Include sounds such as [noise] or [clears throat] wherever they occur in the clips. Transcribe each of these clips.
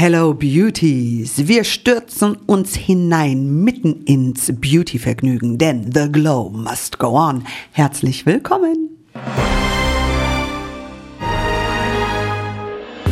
Hello Beauties! Wir stürzen uns hinein mitten ins Beauty-Vergnügen, denn The Glow must go on. Herzlich willkommen!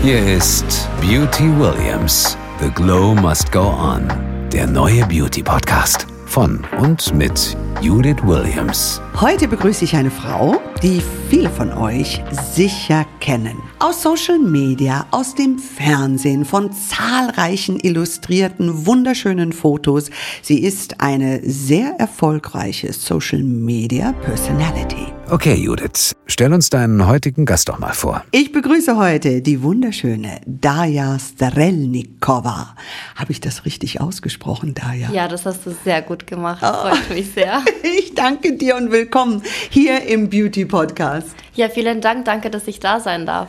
Hier ist Beauty Williams. The Glow must go on. Der neue Beauty Podcast von und mit Judith Williams. Heute begrüße ich eine Frau, die viele von euch sicher kennen. Aus Social Media, aus dem Fernsehen, von zahlreichen illustrierten, wunderschönen Fotos. Sie ist eine sehr erfolgreiche Social Media Personality. Okay, Judith, stell uns deinen heutigen Gast doch mal vor. Ich begrüße heute die wunderschöne Daya Strelnikova. Habe ich das richtig ausgesprochen, Daya? Ja, das hast du sehr gut gemacht. Das freut mich sehr. [laughs] Ich danke dir und willkommen hier im Beauty Podcast. Ja, vielen Dank. Danke, dass ich da sein darf.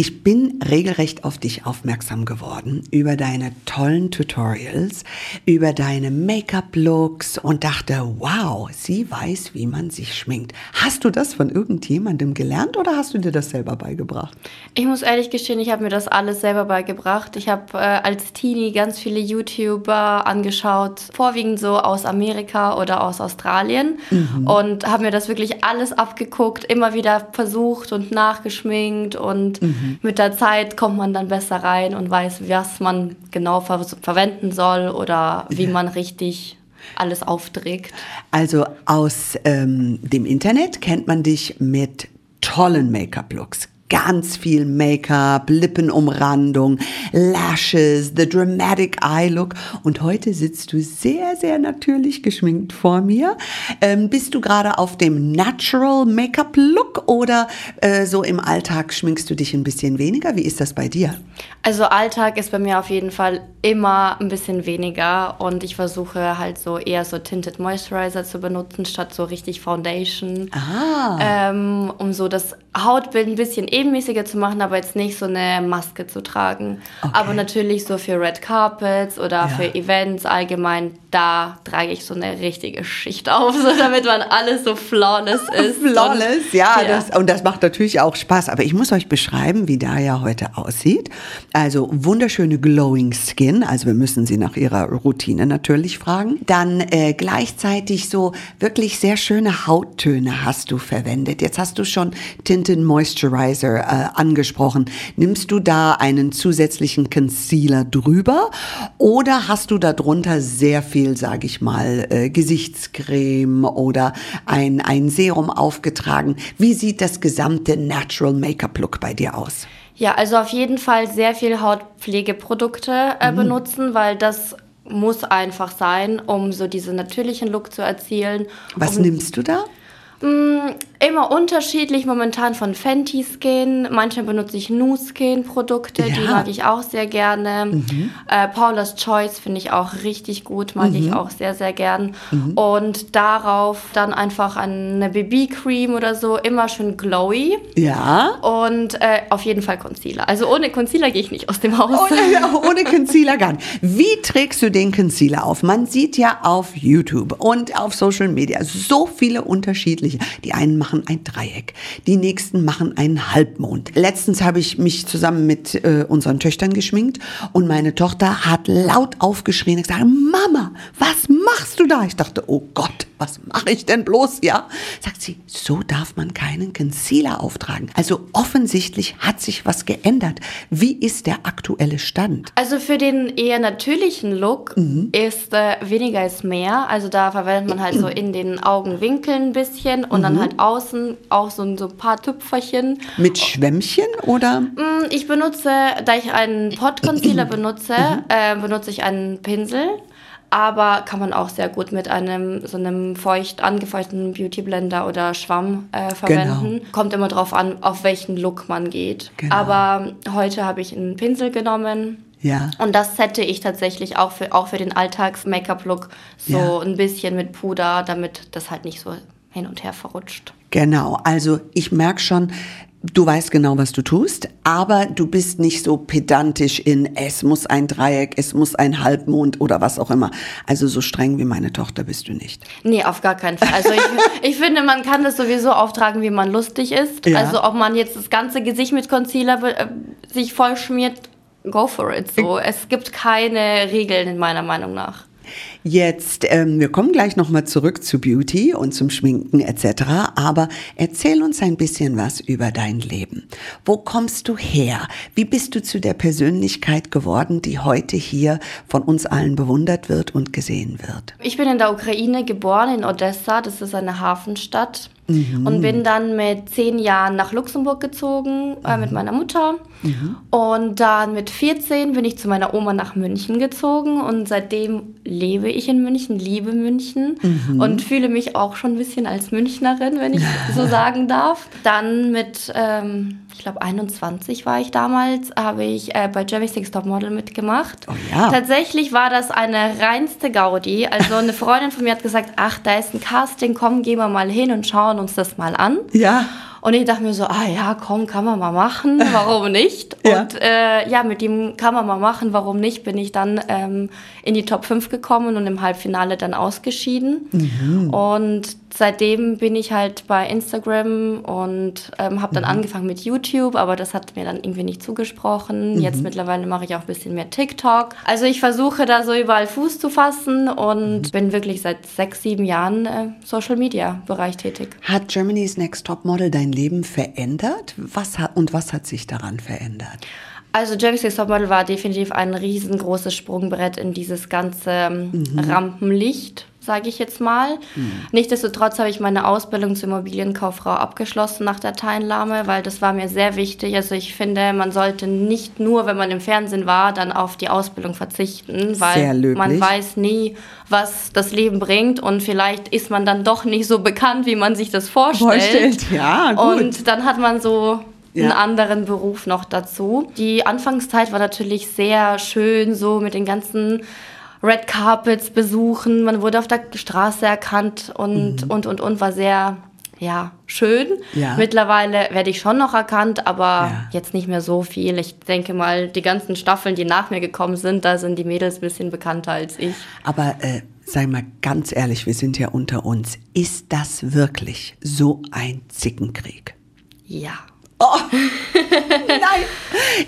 Ich bin regelrecht auf dich aufmerksam geworden über deine tollen Tutorials, über deine Make-up-Looks und dachte, wow, sie weiß, wie man sich schminkt. Hast du das von irgendjemandem gelernt oder hast du dir das selber beigebracht? Ich muss ehrlich gestehen, ich habe mir das alles selber beigebracht. Ich habe äh, als Teenie ganz viele YouTuber angeschaut, vorwiegend so aus Amerika oder aus Australien mhm. und habe mir das wirklich alles abgeguckt, immer wieder versucht und nachgeschminkt und mhm Mhm. Mit der Zeit kommt man dann besser rein und weiß, was man genau ver verwenden soll oder wie ja. man richtig alles aufträgt. Also aus ähm, dem Internet kennt man dich mit tollen Make-up-Looks, ganz viel Make-up, Lippenumrandung, Lashes, the dramatic eye look. Und heute sitzt du sehr, sehr natürlich geschminkt vor mir. Ähm, bist du gerade auf dem Natural Make-up Look oder äh, so im Alltag schminkst du dich ein bisschen weniger? Wie ist das bei dir? Also Alltag ist bei mir auf jeden Fall immer ein bisschen weniger und ich versuche halt so eher so Tinted Moisturizer zu benutzen statt so richtig Foundation, ah. ähm, um so das Hautbild ein bisschen ebenmäßiger zu machen, aber jetzt nicht so eine Maske zu tragen. Okay. Aber natürlich so für Red Carpets oder ja. für Events allgemein, da trage ich so eine richtige Schicht auf, so damit man alles so flawless [laughs] ist. flawless, und, ja, ja. Das, und das macht natürlich auch Spaß. Aber ich muss euch beschreiben, wie Daya heute aussieht. Also wunderschöne glowing Skin, also wir müssen sie nach ihrer Routine natürlich fragen. Dann äh, gleichzeitig so wirklich sehr schöne Hauttöne hast du verwendet. Jetzt hast du schon Tinted Moisturizer Moisturizer äh, angesprochen. Nimmst du da einen zusätzlichen Concealer drüber oder hast du darunter sehr viel, sage ich mal, äh, Gesichtscreme oder ein, ein Serum aufgetragen? Wie sieht das gesamte Natural Make-up Look bei dir aus? Ja, also auf jeden Fall sehr viel Hautpflegeprodukte äh, mhm. benutzen, weil das muss einfach sein, um so diesen natürlichen Look zu erzielen. Was um, nimmst du da? Mm, immer unterschiedlich, momentan von Fenty Skin. Manchmal benutze ich Nu Skin Produkte, ja. die mag ich auch sehr gerne. Mhm. Äh, Paula's Choice finde ich auch richtig gut, mag mhm. ich auch sehr, sehr gern. Mhm. Und darauf dann einfach eine BB Cream oder so, immer schön glowy. Ja. Und äh, auf jeden Fall Concealer. Also ohne Concealer gehe ich nicht aus dem Haus. Ohne, [laughs] ohne Concealer gar nicht. Wie trägst du den Concealer auf? Man sieht ja auf YouTube und auf Social Media so viele unterschiedliche unterschiedliche. Die einen machen ein Dreieck, die nächsten machen einen Halbmond. Letztens habe ich mich zusammen mit äh, unseren Töchtern geschminkt und meine Tochter hat laut aufgeschrien und gesagt, Mama, was machst du da? Ich dachte, oh Gott, was mache ich denn bloß, ja? Sagt sie, so darf man keinen Concealer auftragen. Also offensichtlich hat sich was geändert. Wie ist der aktuelle Stand? Also für den eher natürlichen Look mhm. ist äh, weniger ist mehr. Also da verwendet man halt so in den Augenwinkeln ein bisschen und mhm. dann halt außen auch so ein so paar Tüpferchen. Mit Schwämmchen oder? Mm, ich benutze, da ich einen Pot Concealer [clears throat] benutze, mhm. äh, benutze ich einen Pinsel aber kann man auch sehr gut mit einem so einem feucht angefeuchteten Beauty Blender oder Schwamm äh, verwenden. Genau. Kommt immer drauf an, auf welchen Look man geht. Genau. Aber heute habe ich einen Pinsel genommen. Ja. Und das sette ich tatsächlich auch für, auch für den Alltags-Make-up-Look so ja. ein bisschen mit Puder, damit das halt nicht so hin und her verrutscht. Genau, also ich merke schon, Du weißt genau, was du tust, aber du bist nicht so pedantisch in, es muss ein Dreieck, es muss ein Halbmond oder was auch immer. Also so streng wie meine Tochter bist du nicht. Nee, auf gar keinen Fall. Also ich, [laughs] ich finde, man kann das sowieso auftragen, wie man lustig ist. Ja. Also ob man jetzt das ganze Gesicht mit Concealer äh, sich voll schmiert, go for it. So, es gibt keine Regeln in meiner Meinung nach. Jetzt, ähm, wir kommen gleich nochmal zurück zu Beauty und zum Schminken etc. Aber erzähl uns ein bisschen was über dein Leben. Wo kommst du her? Wie bist du zu der Persönlichkeit geworden, die heute hier von uns allen bewundert wird und gesehen wird? Ich bin in der Ukraine geboren, in Odessa. Das ist eine Hafenstadt. Mhm. Und bin dann mit zehn Jahren nach Luxemburg gezogen äh, mit meiner Mutter. Mhm. Und dann mit 14 bin ich zu meiner Oma nach München gezogen und seitdem lebe ich in München, liebe München mhm. und fühle mich auch schon ein bisschen als Münchnerin, wenn ich [laughs] so sagen darf. Dann mit, ähm, ich glaube 21 war ich damals, habe ich äh, bei Jeremy Six Top Model mitgemacht. Oh ja. Tatsächlich war das eine reinste Gaudi. Also eine Freundin von mir hat gesagt, ach, da ist ein Casting, komm, gehen wir mal hin und schauen uns das mal an. Ja. Und ich dachte mir so, ah ja, komm, kann man mal machen, [laughs] warum nicht? ja. Und äh, ja, mit dem kann man mal machen, warum nicht, bin ich dann ähm, in die Top 5 gekommen und im Halbfinale dann ausgeschieden. Mhm. Und seitdem bin ich halt bei Instagram und ähm, habe dann mhm. angefangen mit YouTube, aber das hat mir dann irgendwie nicht zugesprochen. Mhm. Jetzt mittlerweile mache ich auch ein bisschen mehr TikTok. Also ich versuche da so überall Fuß zu fassen und mhm. bin wirklich seit sechs, sieben Jahren äh, Social Media Bereich tätig. Hat Germany's Next Top Model dein Leben verändert? Was hat, und was hat sich daran verändert? Also Jeremy's Next Topmodel war definitiv ein riesengroßes Sprungbrett in dieses ganze ähm, mhm. Rampenlicht, sage ich jetzt mal. Mhm. Nichtsdestotrotz habe ich meine Ausbildung zur Immobilienkauffrau abgeschlossen nach der Teilnahme, weil das war mir sehr wichtig. Also ich finde, man sollte nicht nur, wenn man im Fernsehen war, dann auf die Ausbildung verzichten, weil man weiß nie, was das Leben bringt und vielleicht ist man dann doch nicht so bekannt, wie man sich das vorstellt. vorstellt. Ja, gut. Und dann hat man so ja. einen anderen Beruf noch dazu. Die Anfangszeit war natürlich sehr schön, so mit den ganzen Red Carpets besuchen. Man wurde auf der Straße erkannt und, mhm. und, und, und war sehr, ja, schön. Ja. Mittlerweile werde ich schon noch erkannt, aber ja. jetzt nicht mehr so viel. Ich denke mal, die ganzen Staffeln, die nach mir gekommen sind, da sind die Mädels ein bisschen bekannter als ich. Aber äh, sei mal ganz ehrlich, wir sind ja unter uns. Ist das wirklich so ein Zickenkrieg? Ja. Oh, [laughs] nein.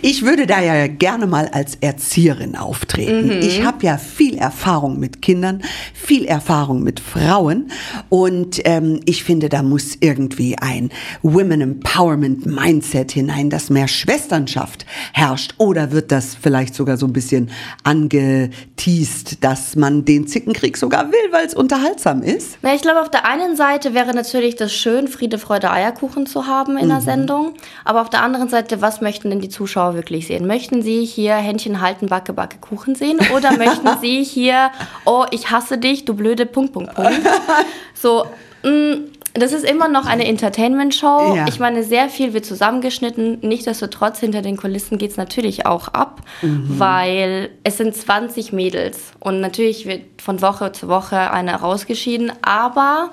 Ich würde da ja gerne mal als Erzieherin auftreten. Mhm. Ich habe ja viel Erfahrung mit Kindern, viel Erfahrung mit Frauen und ähm, ich finde, da muss irgendwie ein Women Empowerment Mindset hinein, dass mehr Schwesternschaft herrscht. Oder wird das vielleicht sogar so ein bisschen angeteased, dass man den Zickenkrieg sogar will, weil es unterhaltsam ist? Na, ich glaube, auf der einen Seite wäre natürlich das schön, Friede, Freude, Eierkuchen zu haben in mhm. der Sendung. Aber auf der anderen Seite, was möchten denn die Zuschauer wirklich sehen? Möchten sie hier Händchen halten, Backe, Backe, Kuchen sehen? Oder möchten [laughs] sie hier, oh, ich hasse dich, du blöde Punkt, Punkt, Punkt? [laughs] So, mh, mm, das ist immer noch eine Entertainment-Show. Ja. Ich meine, sehr viel wird zusammengeschnitten. Nichtsdestotrotz, hinter den Kulissen geht es natürlich auch ab, mhm. weil es sind 20 Mädels. Und natürlich wird von Woche zu Woche eine rausgeschieden. Aber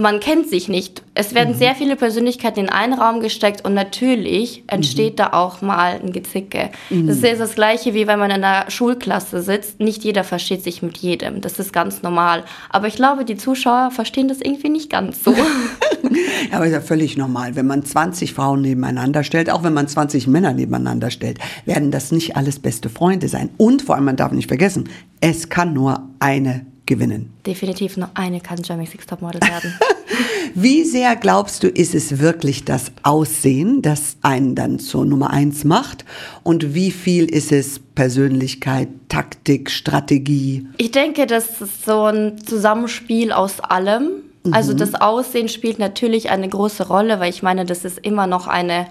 man kennt sich nicht. Es werden mhm. sehr viele Persönlichkeiten in einen Raum gesteckt und natürlich entsteht mhm. da auch mal ein Gezicke. Mhm. Das ist das Gleiche wie wenn man in einer Schulklasse sitzt. Nicht jeder versteht sich mit jedem. Das ist ganz normal. Aber ich glaube, die Zuschauer verstehen das irgendwie nicht ganz so. [laughs] ja, aber ist ja völlig normal. Wenn man 20 Frauen nebeneinander stellt, auch wenn man 20 Männer nebeneinander stellt, werden das nicht alles beste Freunde sein. Und vor allem, man darf nicht vergessen, es kann nur eine gewinnen. Definitiv nur eine kann Jeremy Six Topmodel werden. [laughs] Wie sehr glaubst du, ist es wirklich das Aussehen, das einen dann zur Nummer eins macht? Und wie viel ist es Persönlichkeit, Taktik, Strategie? Ich denke, das ist so ein Zusammenspiel aus allem. Also mhm. das Aussehen spielt natürlich eine große Rolle, weil ich meine, das ist immer noch eine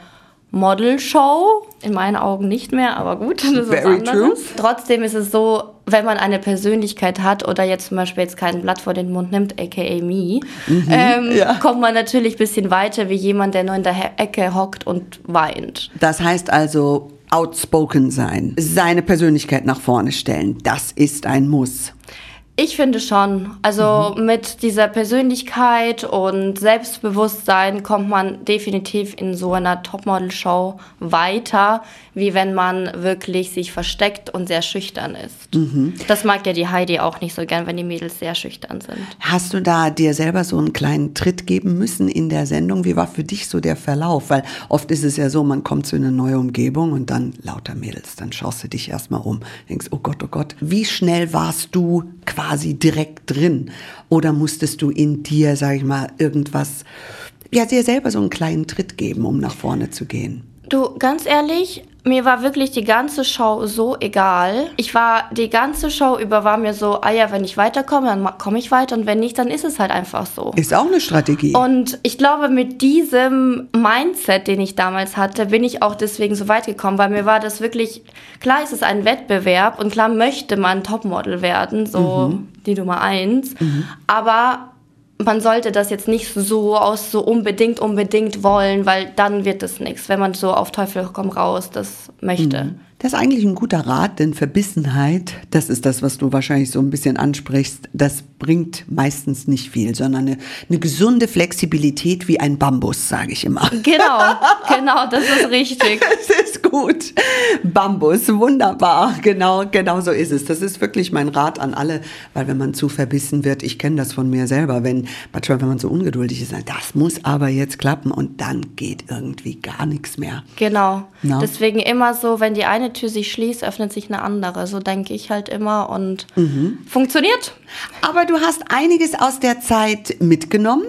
Model-Show. In meinen Augen nicht mehr, aber gut, das ist Very was anderes. True. Trotzdem ist es so, wenn man eine Persönlichkeit hat oder jetzt zum Beispiel jetzt kein Blatt vor den Mund nimmt, aka me, mhm, ähm, ja. kommt man natürlich ein bisschen weiter wie jemand, der nur in der Ecke hockt und weint. Das heißt also, outspoken sein, seine Persönlichkeit nach vorne stellen, das ist ein Muss. Ich finde schon. Also mhm. mit dieser Persönlichkeit und Selbstbewusstsein kommt man definitiv in so einer Topmodel-Show weiter, wie wenn man wirklich sich versteckt und sehr schüchtern ist. Mhm. Das mag ja die Heidi auch nicht so gern, wenn die Mädels sehr schüchtern sind. Hast du da dir selber so einen kleinen Tritt geben müssen in der Sendung? Wie war für dich so der Verlauf? Weil oft ist es ja so, man kommt zu einer neuen Umgebung und dann lauter Mädels, dann schaust du dich erstmal um, denkst, oh Gott, oh Gott, wie schnell warst du quasi direkt drin? Oder musstest du in dir, sag ich mal, irgendwas, ja, dir selber so einen kleinen Tritt geben, um nach vorne zu gehen? Du, ganz ehrlich, mir war wirklich die ganze Show so egal. Ich war die ganze Show über war mir so, ah ja, wenn ich weiterkomme, dann komme ich weiter und wenn nicht, dann ist es halt einfach so. Ist auch eine Strategie. Und ich glaube, mit diesem Mindset, den ich damals hatte, bin ich auch deswegen so weit gekommen, weil mir war das wirklich, klar ist es ein Wettbewerb und klar möchte man Topmodel werden, so mhm. die Nummer eins, mhm. aber man sollte das jetzt nicht so aus so unbedingt, unbedingt wollen, weil dann wird es nichts, wenn man so auf Teufel komm raus das möchte. Mhm. Das ist eigentlich ein guter Rat, denn Verbissenheit, das ist das, was du wahrscheinlich so ein bisschen ansprichst, das bringt meistens nicht viel, sondern eine, eine gesunde Flexibilität wie ein Bambus, sage ich immer. [laughs] Genau, genau, das ist richtig. [laughs] Das ist gut. Bambus, wunderbar. Genau, genau so ist es. Das ist wirklich mein Rat an alle, weil wenn man zu verbissen wird, ich kenne das von mir selber, wenn manchmal, wenn man so ungeduldig ist, das muss aber jetzt klappen und dann geht irgendwie gar nichts mehr. Genau. No? Deswegen immer so, wenn die eine eine Tür sich schließt, öffnet sich eine andere. So denke ich halt immer und mhm. funktioniert. Aber du hast einiges aus der Zeit mitgenommen.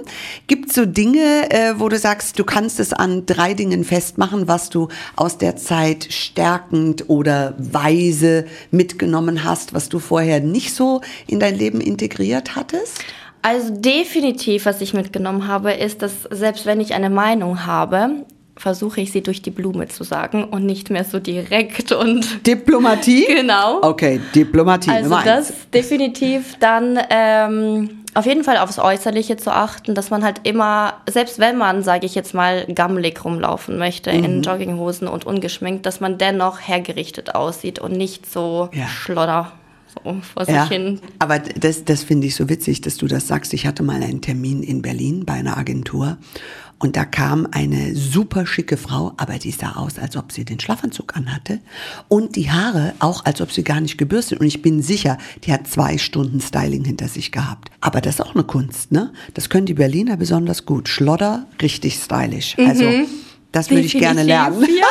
Gibt es so Dinge, äh, wo du sagst, du kannst es an drei Dingen festmachen, was du aus der Zeit stärkend oder weise mitgenommen hast, was du vorher nicht so in dein Leben integriert hattest? Also definitiv, was ich mitgenommen habe, ist, dass selbst wenn ich eine Meinung habe, versuche ich sie durch die Blume zu sagen und nicht mehr so direkt und [laughs] Diplomatie. genau. Okay, Diplomatie. Also das definitiv dann ähm, auf jeden Fall aufs Äußerliche zu achten, dass man halt immer, selbst wenn man, sage ich jetzt mal, gammelig rumlaufen möchte mhm. in Jogginghosen und ungeschminkt, dass man dennoch hergerichtet aussieht und nicht so ja. schlodder. So vor sich ja, hin. Aber das, das finde ich so witzig, dass du das sagst. Ich hatte mal einen Termin in Berlin bei einer Agentur und da kam eine super schicke Frau, aber die sah aus, als ob sie den Schlafanzug anhatte. Und die Haare auch, als ob sie gar nicht gebürstet. Und ich bin sicher, die hat zwei Stunden Styling hinter sich gehabt. Aber das ist auch eine Kunst, ne? Das können die Berliner besonders gut. Schlodder, richtig stylisch. Mhm. Also, das würde ich gerne lernen. Ja.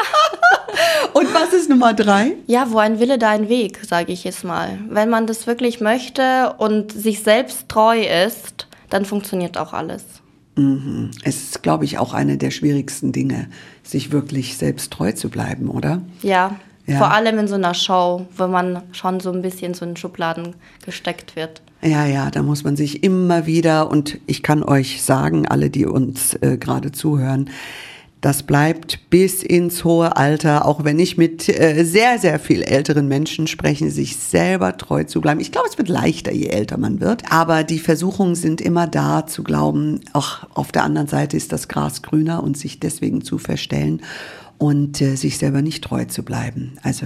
[laughs] Und was ist Nummer drei? Ja, wo ein Wille, da ein Weg, sage ich jetzt mal. Wenn man das wirklich möchte und sich selbst treu ist, dann funktioniert auch alles. Mhm. Es ist, glaube ich, auch eine der schwierigsten Dinge, sich wirklich selbst treu zu bleiben, oder? Ja, ja. Vor allem in so einer Show, wo man schon so ein bisschen so in Schubladen gesteckt wird. Ja, ja, da muss man sich immer wieder, und ich kann euch sagen, alle, die uns äh, gerade zuhören, das bleibt bis ins hohe Alter, auch wenn ich mit äh, sehr, sehr viel älteren Menschen spreche, sich selber treu zu bleiben. Ich glaube, es wird leichter, je älter man wird. Aber die Versuchungen sind immer da, zu glauben, auch auf der anderen Seite ist das Gras grüner und sich deswegen zu verstellen und äh, sich selber nicht treu zu bleiben. Also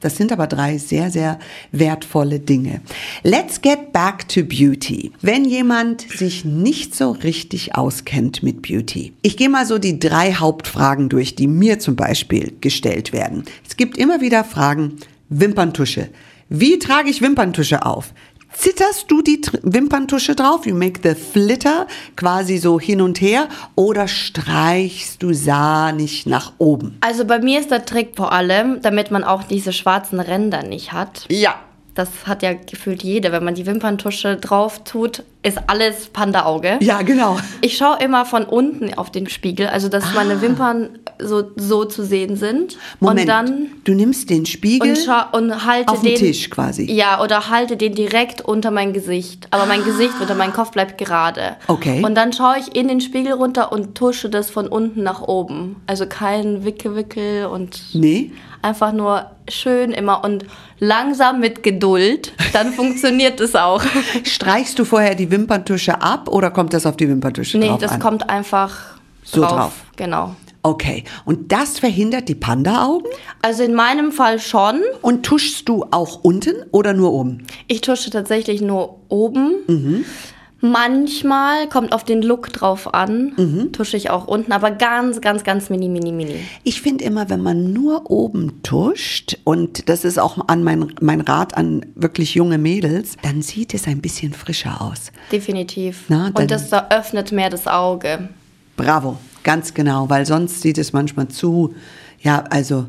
das sind aber drei sehr, sehr wertvolle Dinge. Let's get back to beauty. Wenn jemand sich nicht so richtig auskennt mit Beauty. Ich gehe mal so die drei Hauptfragen durch, die mir zum Beispiel gestellt werden. Es gibt immer wieder Fragen, Wimperntusche. Wie trage ich Wimperntusche auf? Zitterst du die Wimperntusche drauf? You make the flitter quasi so hin und her oder streichst du sahnig nach oben? Also bei mir ist der Trick vor allem, damit man auch diese schwarzen Ränder nicht hat. Ja. Das hat ja gefühlt jeder. Wenn man die Wimperntusche drauf tut, ist alles Panda-Auge. Ja, genau. Ich schaue immer von unten auf den Spiegel, also dass ah. meine Wimpern so, so zu sehen sind. Moment, und dann du nimmst den Spiegel und, und halte auf den, den Tisch quasi. Ja, oder halte den direkt unter mein Gesicht. Aber mein ah. Gesicht unter mein Kopf bleibt gerade. Okay. Und dann schaue ich in den Spiegel runter und tusche das von unten nach oben. Also kein Wicke-Wickel und... Nee einfach nur schön immer und langsam mit Geduld, dann funktioniert es auch. [laughs] Streichst du vorher die Wimperntusche ab oder kommt das auf die Wimperntusche nee, drauf Nee, das an? kommt einfach so drauf. drauf. Genau. Okay, und das verhindert die Panda-Augen? Also in meinem Fall schon. Und tuschst du auch unten oder nur oben? Ich tusche tatsächlich nur oben. Mhm. Manchmal kommt auf den Look drauf an, Mhm. tusche ich auch unten, aber ganz, ganz, ganz mini, mini, mini. Ich finde immer, wenn man nur oben tuscht, und das ist auch an mein, mein Rat an wirklich junge Mädels, dann sieht es ein bisschen frischer aus. Definitiv. Na, Und das da öffnet mehr das Auge. Bravo, ganz genau, weil sonst sieht es manchmal zu, ja, also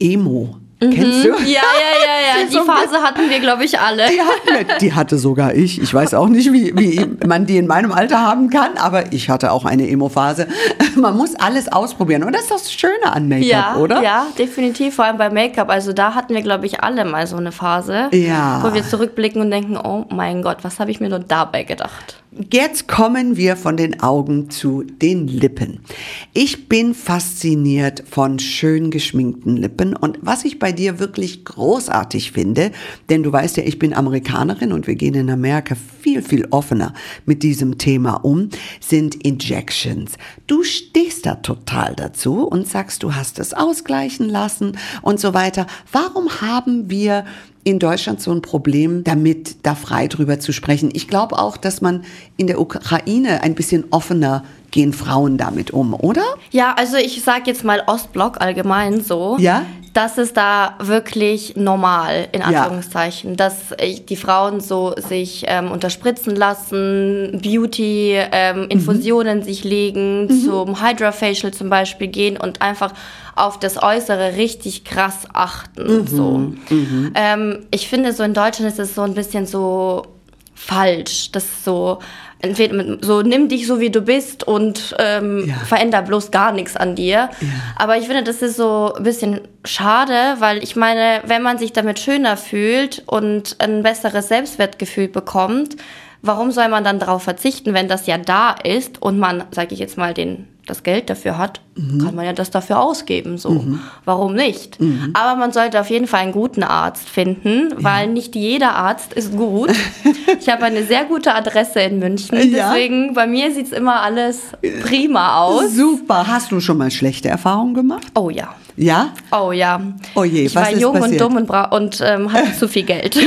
Emo. Kennst du? Ja, ja, ja, ja. [laughs] ist Die Phase hatten wir, glaube ich, alle. Die, hatten, die hatte sogar ich. Ich weiß auch nicht, wie, wie man die in meinem Alter haben kann, aber ich hatte auch eine Emo-Phase. [laughs] Man muss alles ausprobieren. Und das ist das Schöne an Make-up, Ja, oder? ja, definitiv. Vor allem bei Make-up. Also da hatten wir, glaube ich, alle mal so eine Phase, Ja. wo wir zurückblicken und denken, oh mein Gott, was habe ich mir nur dabei gedacht? Jetzt kommen wir von den Augen zu den Lippen. Ich bin fasziniert von schön geschminkten Lippen und was ich bei dir wirklich großartig finde, denn du weißt ja, ich bin Amerikanerin und wir gehen in Amerika viel, viel offener mit diesem Thema um, sind Injections. Du stehst da total dazu und sagst, du hast es ausgleichen lassen und so weiter. Warum haben wir in Deutschland so ein Problem damit, da frei drüber zu sprechen. Ich glaube auch, dass man in der Ukraine ein bisschen offener gehen Frauen damit um, oder? Ja, also ich sage jetzt mal Ostblock allgemein so. Ja? Das ist da wirklich normal, in Ja. Anführungszeichen, dass äh, die Frauen so sich ähm, unterspritzen lassen, Beauty-Infusionen sich legen, zum Hydra-Facial zum Beispiel gehen und einfach auf das Äußere richtig krass achten. So. Ähm, ich finde, so in Deutschland ist es so ein bisschen so falsch. Das ist so, entweder mit, so nimm dich so wie du bist und ähm, Ja. veränder bloß gar nichts an dir. Aber ich finde, das ist so ein bisschen schade, weil ich meine, wenn man sich damit schöner fühlt und ein besseres Selbstwertgefühl bekommt, warum soll man dann darauf verzichten, wenn das ja da ist und man, sage ich jetzt mal, den das Geld dafür hat, kann man ja das dafür ausgeben. So, warum nicht? Aber man sollte auf jeden Fall einen guten Arzt finden, weil nicht jeder Arzt ist gut. [laughs] ich habe eine sehr gute Adresse in München, Ja. deswegen bei mir sieht's immer alles prima aus. Super. Hast du schon mal schlechte Erfahrungen gemacht? Oh ja. Ja? Oh ja. Oh je, ich was war ist jung passiert? und dumm und, bra und ähm, hatte [laughs] zu viel Geld. [laughs]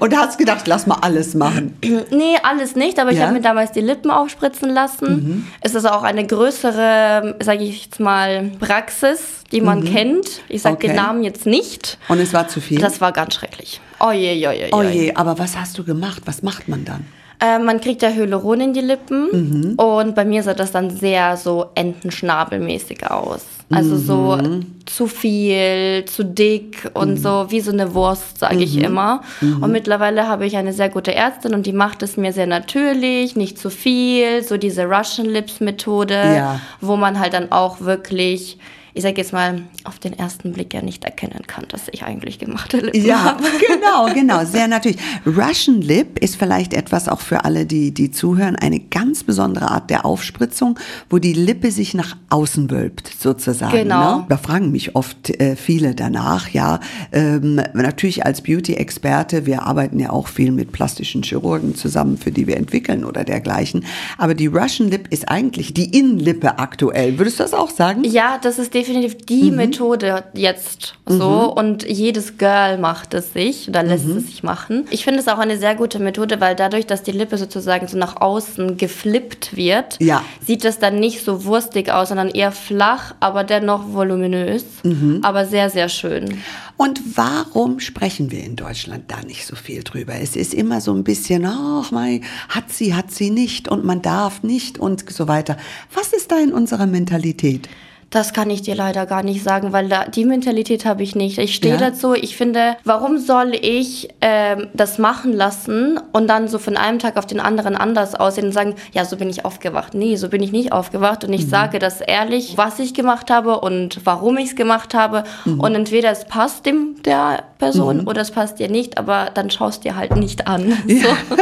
Und hast gedacht, lass mal alles machen. [clears throat] Nee, alles nicht, aber ich Ja? habe mir damals die Lippen aufspritzen lassen. Es ist auch eine größere, sage ich jetzt mal, Praxis, die man kennt. Ich sage Okay. den Namen jetzt nicht. Und es war zu viel? Das war ganz schrecklich. Oh je, je, je, je. oh je, aber was hast du gemacht? Was macht man dann? Äh, man kriegt ja Hyaluron in die Lippen Mhm. und bei mir sah das dann sehr so Entenschnabelmäßig aus. Also so Mhm. zu viel, zu dick und so wie so eine Wurst, sage Mhm. ich immer. Und mittlerweile habe ich eine sehr gute Ärztin und die macht es mir sehr natürlich, nicht zu viel, so diese Russian Lips Methode, Ja. wo man halt dann auch wirklich ich sag jetzt mal, auf den ersten Blick ja nicht erkennen kann, dass ich eigentlich gemachte Lippen Ja, habe. [laughs] genau, genau, sehr natürlich. Russian Lip ist vielleicht etwas auch für alle, die, die zuhören, eine ganz besondere Art der Aufspritzung, wo die Lippe sich nach außen wölbt, sozusagen. Genau. Ne? Da fragen mich oft äh, viele danach, ja. Ähm, natürlich als Beauty-Experte, wir arbeiten ja auch viel mit plastischen Chirurgen zusammen, für die wir entwickeln oder dergleichen. Aber die Russian Lip ist eigentlich die Innenlippe aktuell. Würdest du das auch sagen? Ja, das ist definitiv Mhm. die Methode jetzt so und jedes Girl macht es sich oder lässt Mhm. es sich machen. Ich finde es auch eine sehr gute Methode, weil dadurch, dass die Lippe sozusagen so nach außen geflippt wird, Ja. sieht es dann nicht so wurstig aus, sondern eher flach, aber dennoch voluminös, Mhm. aber sehr, sehr schön. Und warum sprechen wir in Deutschland da nicht so viel drüber? Es ist immer so ein bisschen, ach, mei, hat sie, hat sie nicht und man darf nicht und so weiter. Was ist da in unserer Mentalität? Das kann ich dir leider gar nicht sagen, weil da, die Mentalität habe ich nicht. Ich stehe Ja. dazu, ich finde, warum soll ich ähm, das machen lassen und dann so von einem Tag auf den anderen anders aussehen und sagen, ja, so bin ich aufgewacht. Nee, so bin ich nicht aufgewacht und ich Mhm. sage das ehrlich, was ich gemacht habe und warum ich es gemacht habe. Mhm. Und entweder es passt dem der Person oder es passt dir nicht, aber dann schaust dir halt nicht an. [laughs] So. [laughs]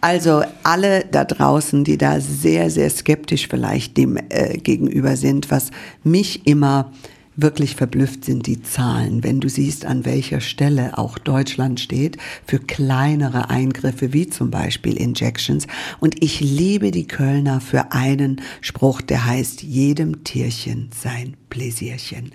Also alle da draußen, die da sehr, sehr skeptisch vielleicht dem äh, gegenüber sind, was mich immer wirklich verblüfft sind die Zahlen, wenn du siehst, an welcher Stelle auch Deutschland steht für kleinere Eingriffe wie zum Beispiel Injections. Und ich liebe die Kölner für einen Spruch, der heißt, jedem Tierchen sein Pläsierchen.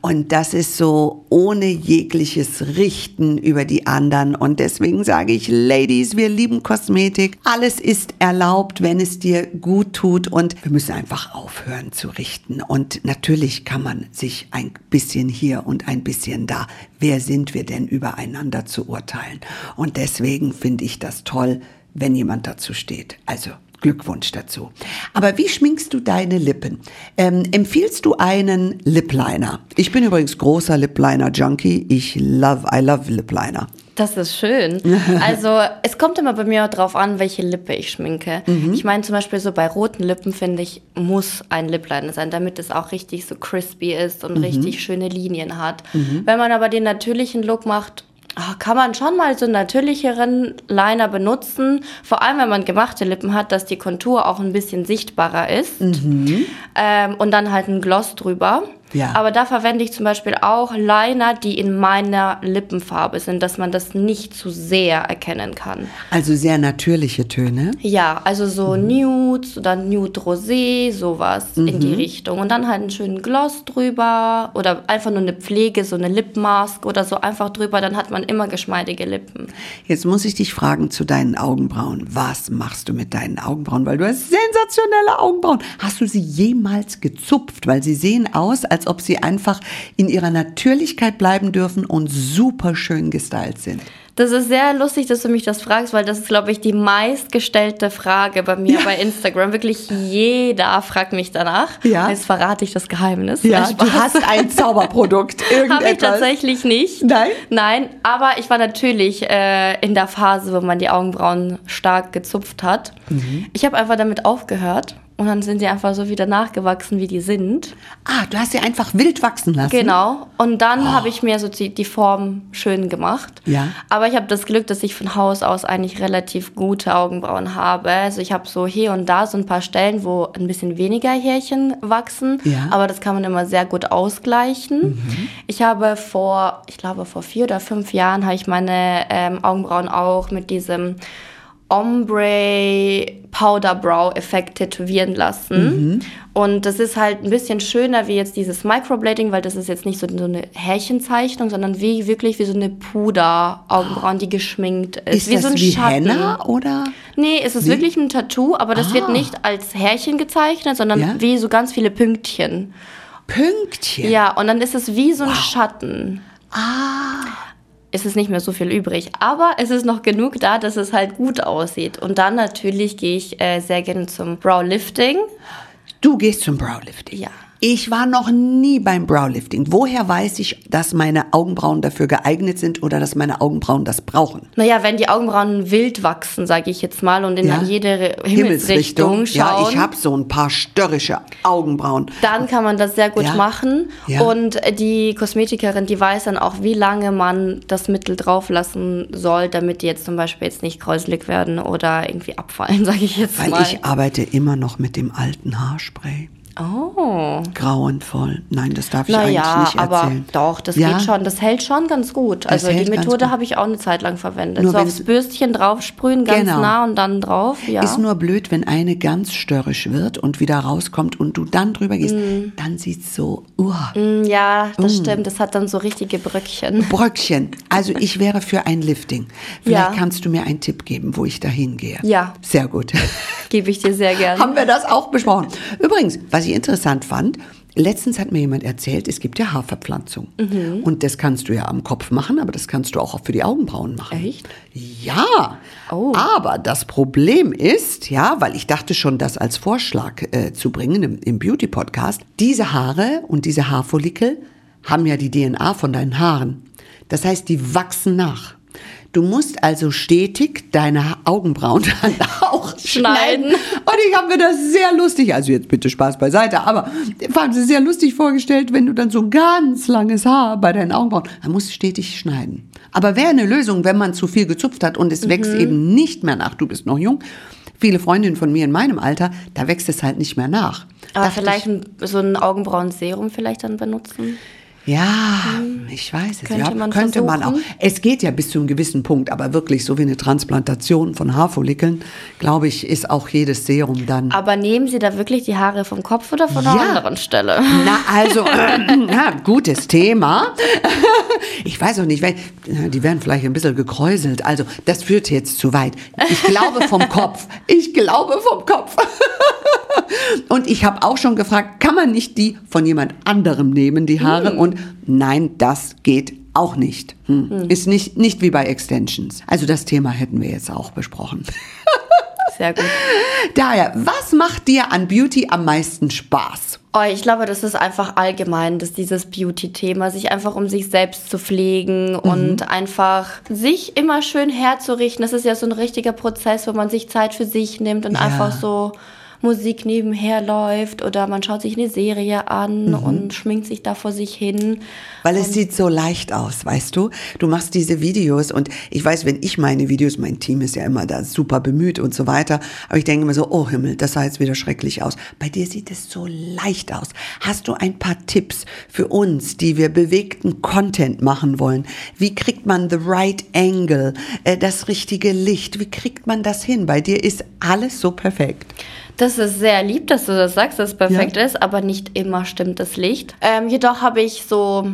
Und das ist so ohne jegliches Richten über die anderen. Und deswegen sage ich, Ladies, wir lieben Kosmetik. Alles ist erlaubt, wenn es dir gut tut. Und wir müssen einfach aufhören zu richten. Und natürlich kann man sich ein bisschen hier und ein bisschen da. Wer sind wir denn übereinander zu urteilen? Und deswegen finde ich das toll, wenn jemand dazu steht. Also Glückwunsch dazu. Aber wie schminkst du deine Lippen? Ähm, empfiehlst du einen Lip Liner? Ich bin übrigens großer Lip Liner Junkie. Ich love, I love Lip Liner. Das ist schön. [laughs] Also es kommt immer bei mir drauf an, welche Lippe ich schminke. Mhm. Ich meine zum Beispiel so bei roten Lippen finde ich, muss ein Lip Liner sein, damit es auch richtig so crispy ist und mhm. richtig schöne Linien hat. Mhm. Wenn man aber den natürlichen Look macht, Ah, kann man schon mal so einen natürlicheren Liner benutzen, vor allem wenn man gemachte Lippen hat, dass die Kontur auch ein bisschen sichtbarer ist. Mhm. Ähm, und dann halt ein Gloss drüber. Ja. Aber da verwende ich zum Beispiel auch Liner, die in meiner Lippenfarbe sind, dass man das nicht zu sehr erkennen kann. Also sehr natürliche Töne? Ja, also so mhm. Nude oder Nude Rosé, sowas mhm. in die mhm. Richtung. Und dann halt einen schönen Gloss drüber oder einfach nur eine Pflege, so eine Lipmask oder so einfach drüber, dann hat man immer geschmeidige Lippen. Jetzt muss ich dich fragen zu deinen Augenbrauen. Was machst du mit deinen Augenbrauen? Weil du hast sensationelle Augenbrauen. Hast du sie jemals gezupft? Weil sie sehen aus, als als ob sie einfach in ihrer Natürlichkeit bleiben dürfen und super schön gestylt sind. Das ist sehr lustig, dass du mich das fragst, weil das ist, glaube ich, die meistgestellte Frage bei mir ja. bei Instagram. Wirklich jeder fragt mich danach. Ja. Jetzt verrate ich das Geheimnis. Ja, du hast ein Zauberprodukt. [laughs] Habe ich tatsächlich nicht. Nein? Nein, aber ich war natürlich äh, in der Phase, wo man die Augenbrauen stark gezupft hat. Mhm. Ich habe einfach damit aufgehört und dann sind sie einfach so wieder nachgewachsen, wie die sind. Ah, du hast sie einfach wild wachsen lassen. Genau. Und dann oh. habe ich mir so die, die Form schön gemacht. Ja. Aber ich habe das Glück, dass ich von Haus aus eigentlich relativ gute Augenbrauen habe. Also ich habe so hier und da so ein paar Stellen, wo ein bisschen weniger Härchen wachsen. Ja. Aber das kann man immer sehr gut ausgleichen. Mhm. Ich habe vor, ich glaube vor vier oder fünf Jahren, habe ich meine ähm, Augenbrauen auch mit diesem Ombre Powder Brow Effekt tätowieren lassen. Mhm. Und das ist halt ein bisschen schöner wie jetzt dieses Microblading, weil das ist jetzt nicht so, so eine Härchenzeichnung, sondern wie wirklich wie so eine Puder Augenbrauen, die geschminkt ist. Ist wie das so ein wie Schatten. Henna oder? Nee, es ist wie? wirklich ein Tattoo, aber das ah. wird nicht als Härchen gezeichnet, sondern ja? wie so ganz viele Pünktchen. Pünktchen? Ja, und dann ist es wie so ein wow. Schatten. Ah ist es nicht mehr so viel übrig. Aber es ist noch genug da, dass es halt gut aussieht. Und dann natürlich gehe ich äh, sehr gerne zum Browlifting. Du gehst zum Browlifting? Ja. Ich war noch nie beim Browlifting. Woher weiß ich, dass meine Augenbrauen dafür geeignet sind oder dass meine Augenbrauen das brauchen? Naja, wenn die Augenbrauen wild wachsen, sage ich jetzt mal, und in ja. jede Himmelsrichtung, Himmelsrichtung schauen. Ja, ich habe so ein paar störrische Augenbrauen. Dann kann man das sehr gut ja. machen. Ja. Und die Kosmetikerin, die weiß dann auch, wie lange man das Mittel drauflassen soll, damit die jetzt zum Beispiel jetzt nicht kräuselig werden oder irgendwie abfallen, [laughs] sage ich jetzt Weil mal. Weil ich arbeite immer noch mit dem alten Haarspray. Oh. Grauenvoll. Nein, das darf ich naja, eigentlich nicht erzählen. aber doch, das ja? geht schon. Das hält schon ganz gut. Das also die Methode habe ich auch eine Zeit lang verwendet. Nur so aufs Bürstchen draufsprühen, ganz genau. nah und dann drauf. Ja. Ist nur blöd, wenn eine ganz störrisch wird und wieder rauskommt und du dann drüber gehst. Mm. Dann sieht es so. Uh, mm, ja, das mm. stimmt. Das hat dann so richtige Bröckchen. [laughs] Bröckchen. Also ich wäre für ein Lifting. Vielleicht ja. kannst du mir einen Tipp geben, wo ich da hingehe. Ja. Sehr gut. [laughs] Gebe ich dir sehr gerne. Haben wir das auch besprochen. Übrigens, was was ich interessant fand, letztens hat mir jemand erzählt, es gibt ja Haarverpflanzung. Mhm. Und das kannst du ja am Kopf machen, aber das kannst du auch für die Augenbrauen machen. Echt? Ja. Oh. Aber das Problem ist, ja, weil ich dachte schon, das als Vorschlag äh, zu bringen im, im Beauty-Podcast, diese Haare und diese Haarfollikel haben ja die DNA von deinen Haaren. Das heißt, die wachsen nach. Du musst also stetig deine Augenbrauen [laughs] dann auch schneiden. Und ich habe mir das sehr lustig, also jetzt bitte Spaß beiseite, aber fand sie sehr lustig vorgestellt, wenn du dann so ganz langes Haar bei deinen Augenbrauen, dann musst du stetig schneiden. Aber wäre eine Lösung, wenn man zu viel gezupft hat und es mhm. wächst eben nicht mehr nach, du bist noch jung, Viele Freundinnen von mir in meinem Alter, da wächst es halt nicht mehr nach. Aber vielleicht ein, so ein Augenbrauenserum vielleicht dann benutzen? Ja, hm. ich weiß es. Könnte, ja, man, könnte man auch. Es geht ja bis zu einem gewissen Punkt, aber wirklich so wie eine Transplantation von Haarfollikeln, glaube ich, ist auch jedes Serum dann. Aber nehmen Sie da wirklich die Haare vom Kopf oder von einer Ja. anderen Stelle? Na, also, äh, [clears throat] ja, gutes Thema. [laughs] Ich weiß auch nicht, weil, die werden vielleicht ein bisschen gekräuselt. Also, das führt jetzt zu weit. Ich glaube vom [laughs] Kopf. Ich glaube vom Kopf. [laughs] Und ich habe auch schon gefragt, kann man nicht die von jemand anderem nehmen, die Haare? Und nein, das geht auch nicht. Hm. Ist nicht, nicht wie bei Extensions. Also das Thema hätten wir jetzt auch besprochen. [laughs] Sehr gut. Daher, was macht dir an Beauty am meisten Spaß? Oh, ich glaube, das ist einfach allgemein, dass dieses Beauty-Thema, sich einfach um sich selbst zu Mhm. pflegen und einfach sich immer schön herzurichten. Das ist ja so ein richtiger Prozess, wo man sich Zeit für sich nimmt und Ja. einfach so Musik nebenher läuft oder man schaut sich eine Serie an Mhm. und schminkt sich da vor sich hin. Weil es sieht so leicht aus, weißt du? Du machst diese Videos und ich weiß, wenn ich meine Videos, mein Team ist ja immer da super bemüht und so weiter, aber ich denke immer so, oh Himmel, das sah jetzt wieder schrecklich aus. Bei dir sieht es so leicht aus. Hast du ein paar Tipps für uns, die wir bewegten Content machen wollen? Wie kriegt man the right angle, äh, das richtige Licht? Wie kriegt man das hin? Bei dir ist alles so perfekt. Das ist sehr lieb, dass du das sagst, dass es perfekt ist, aber nicht immer stimmt das Licht. Ähm, jedoch habe ich so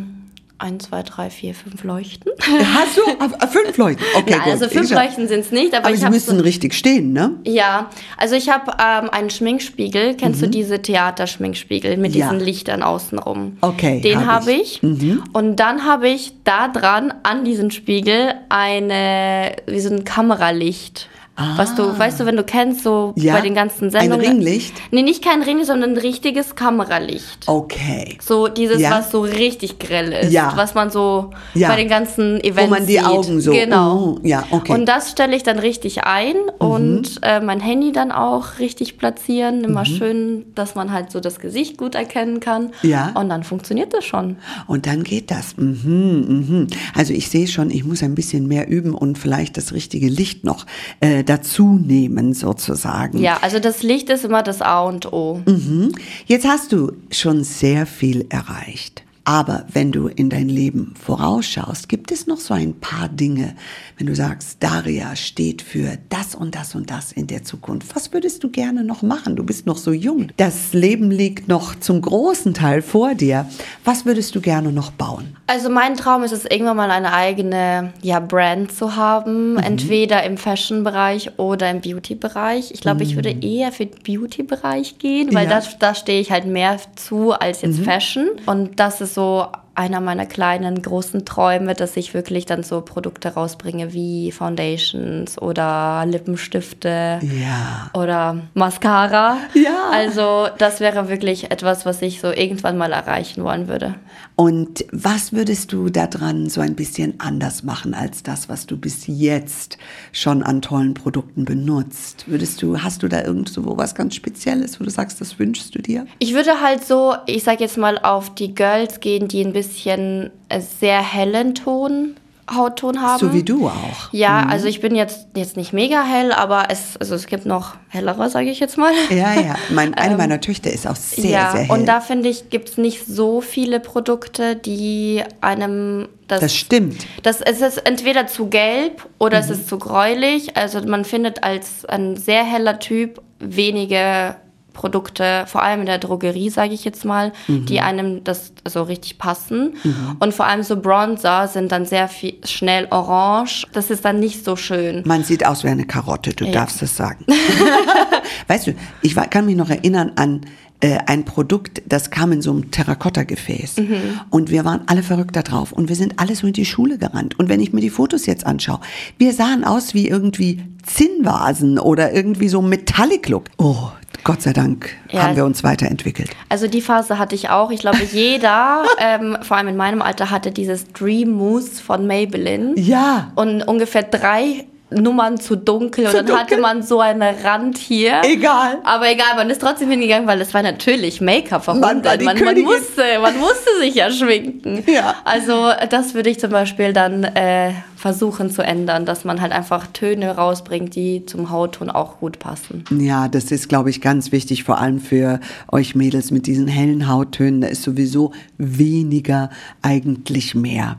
ein, zwei, drei, vier, fünf Leuchten. Hast du [laughs] Ah, fünf Leuchten? Okay, Nein, gut. also fünf Ich hab- Leuchten sind es nicht, aber, Aber ich sie habe müssen so, richtig stehen, ne? Ja, also ich habe ähm, einen Schminkspiegel. Kennst du diese Theaterschminkspiegel mit Mhm. Ja. diesen Lichtern außenrum? Okay, Den hab habe ich. Mhm. ich. Und dann habe ich da dran an diesen Spiegel eine wie so ein Kameralicht. Was du, weißt du, wenn du kennst, so Ah. Ja, bei den ganzen ein Sendungen. Ringlicht? Nee, nicht kein Ringlicht, sondern ein richtiges Kameralicht. Okay. So dieses, Ja. was so richtig grell ist, Ja. was man so Ja. bei den ganzen Events man die sieht. Augen so, Genau. oh, ja, okay. Mhm. Und das stelle ich dann richtig ein und äh, mein Handy dann auch richtig platzieren. Immer schön, dass man halt so das Gesicht gut erkennen kann. Ja. Und dann funktioniert das schon. Und dann geht das. Mhm, mhm. Also ich sehe schon, ich muss ein bisschen mehr üben und vielleicht das richtige Licht noch äh, dazu nehmen, sozusagen. Ja, also das Licht ist immer das A und O. Mhm. Jetzt hast du schon sehr viel erreicht. Aber wenn du in dein Leben vorausschaust, gibt es noch so ein paar Dinge, wenn du sagst, Daria steht für das und das und das in der Zukunft. Was würdest du gerne noch machen? Du bist noch so jung. Das Leben liegt noch zum großen Teil vor dir. Was würdest du gerne noch bauen? Also mein Traum ist es, irgendwann mal eine eigene ja, Brand zu haben, entweder im Fashion-Bereich oder im Beauty-Bereich. Ich glaube, ich würde eher für den Beauty-Bereich gehen, weil Ja. das, da stehe ich halt mehr zu als jetzt Fashion. Und das ist so einer meiner kleinen, großen Träume, dass ich wirklich dann so Produkte rausbringe wie Foundations oder Lippenstifte Ja. oder Mascara. Ja. Also das wäre wirklich etwas, was ich so irgendwann mal erreichen wollen würde. Und was würdest du daran so ein bisschen anders machen als das, was du bis jetzt schon an tollen Produkten benutzt? Würdest du, hast du da irgendwo was ganz Spezielles, wo du sagst, das wünschst du dir? Ich würde halt so, ich sag jetzt mal, auf die Girls gehen, die ein bisschen sehr hellen Ton, Hautton haben. So wie du auch. Ja, also ich bin jetzt, jetzt nicht mega hell, aber es, also es gibt noch hellere, sage ich jetzt mal. Ja, ja. [laughs] Mein, eine meiner Töchter ist auch sehr, Ähm, ja, sehr hell. und da finde ich, gibt es nicht so viele Produkte, die einem das, das stimmt. das, es ist entweder zu gelb oder Mhm. es ist zu gräulich. Also man findet als ein sehr heller Typ wenige Produkte, vor allem in der Drogerie, sage ich jetzt mal, Mhm. die einem das so richtig passen. Und vor allem so Bronzer sind dann sehr viel, schnell orange. Das ist dann nicht so schön. Man sieht aus wie eine Karotte, du darfst es sagen. [laughs] weißt du, ich kann mich noch erinnern an äh, ein Produkt, das kam in so einem Terrakotta-Gefäß. Und wir waren alle verrückt da drauf. Und wir sind alle so in die Schule gerannt. Und wenn ich mir die Fotos jetzt anschaue, wir sahen aus wie irgendwie Zinnvasen oder irgendwie so Metallic-Look. Oh, Gott sei Dank Ja. haben wir uns weiterentwickelt. Also die Phase hatte ich auch. Ich glaube, jeder, [laughs] ähm, vor allem in meinem Alter, hatte dieses Dream Mousse von Maybelline. Ja. Und ungefähr drei Nummern zu dunkel Zu und dann hatte dunkel? man so einen Rand hier. Egal. Aber egal, man ist trotzdem hingegangen, weil es war natürlich Make-up Man verbunden. Man, man, Königin. musste, man musste sich ja schminken. Ja. Also das würde ich zum Beispiel dann äh, versuchen zu ändern, dass man halt einfach Töne rausbringt, die zum Hautton auch gut passen. Ja, das ist, glaube ich, ganz wichtig, vor allem für euch Mädels mit diesen hellen Hauttönen. Da ist sowieso weniger eigentlich mehr.